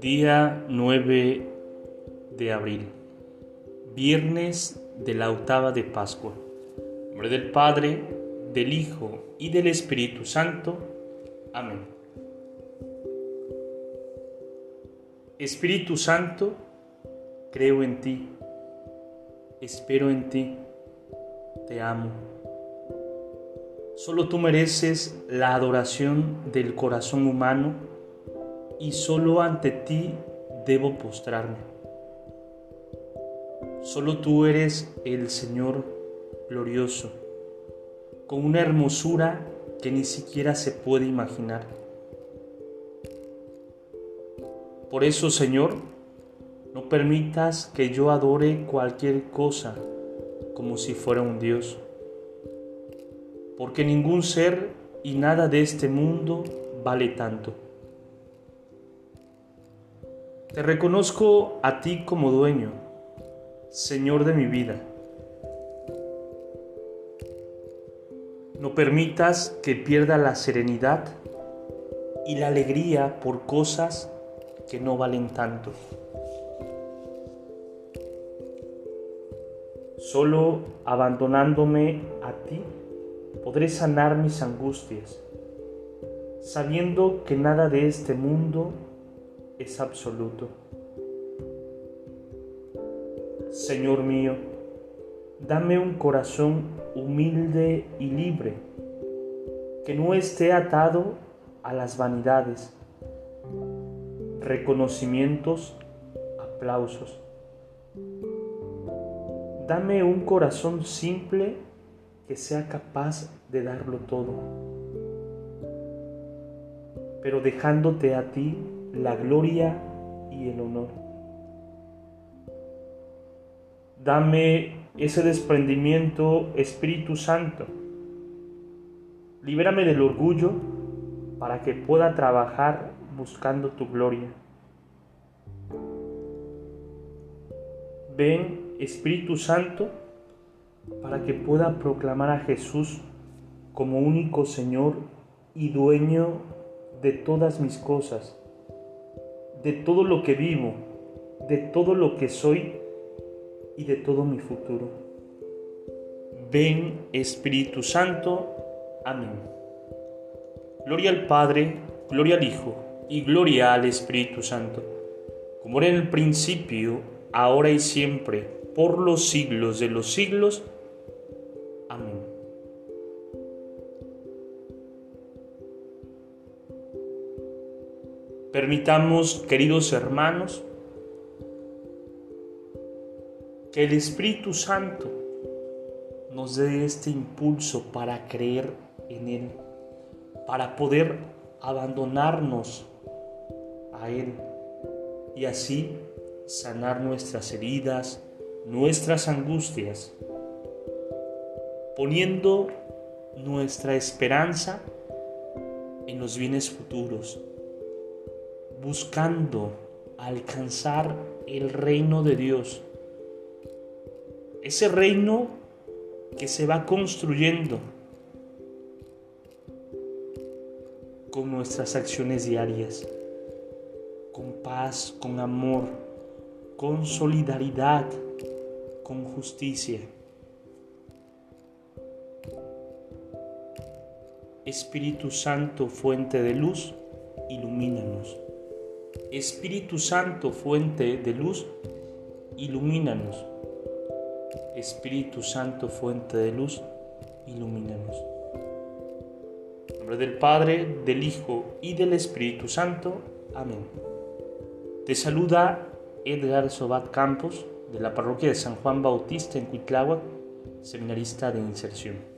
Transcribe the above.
Día 9 de abril, viernes de la octava de Pascua. En nombre del Padre, del Hijo y del Espíritu Santo. Amén. Espíritu Santo, creo en ti, espero en ti, te amo. Solo tú mereces la adoración del corazón humano y solo ante ti debo postrarme. Solo tú eres el Señor glorioso, con una hermosura que ni siquiera se puede imaginar. Por eso, Señor, no permitas que yo adore cualquier cosa como si fuera un Dios, porque ningún ser y nada de este mundo vale tanto. Te reconozco a ti como dueño, Señor de mi vida. No permitas que pierda la serenidad y la alegría por cosas que no valen tanto. Solo abandonándome a ti podré sanar mis angustias, sabiendo que nada de este mundo es absoluto. Señor mío, dame un corazón humilde y libre, que no esté atado a las vanidades, reconocimientos, aplausos. Dame un corazón simple que sea capaz de darlo todo, pero dejándote a ti la gloria y el honor. Dame ese desprendimiento, Espíritu Santo. Libérame del orgullo para que pueda trabajar buscando tu gloria. Ven, Espíritu Santo, para que pueda proclamar a Jesús como único Señor y dueño de todas mis cosas de todo lo que vivo, de todo lo que soy y de todo mi futuro. Ven Espíritu Santo. Amén. Gloria al Padre, gloria al Hijo y gloria al Espíritu Santo, como era en el principio, ahora y siempre, por los siglos de los siglos. Amén. Permitamos, queridos hermanos, que el Espíritu Santo nos dé este impulso para creer en Él, para poder abandonarnos a Él y así sanar nuestras heridas, nuestras angustias, poniendo nuestra esperanza en los bienes futuros buscando alcanzar el reino de Dios. Ese reino que se va construyendo con nuestras acciones diarias, con paz, con amor, con solidaridad, con justicia. Espíritu Santo, fuente de luz, ilumínanos. Espíritu Santo, fuente de luz, ilumínanos. Espíritu Santo, fuente de luz, ilumínanos. En nombre del Padre, del Hijo y del Espíritu Santo. Amén. Te saluda Edgar Sobat Campos, de la parroquia de San Juan Bautista en Cuitláhuac, seminarista de inserción.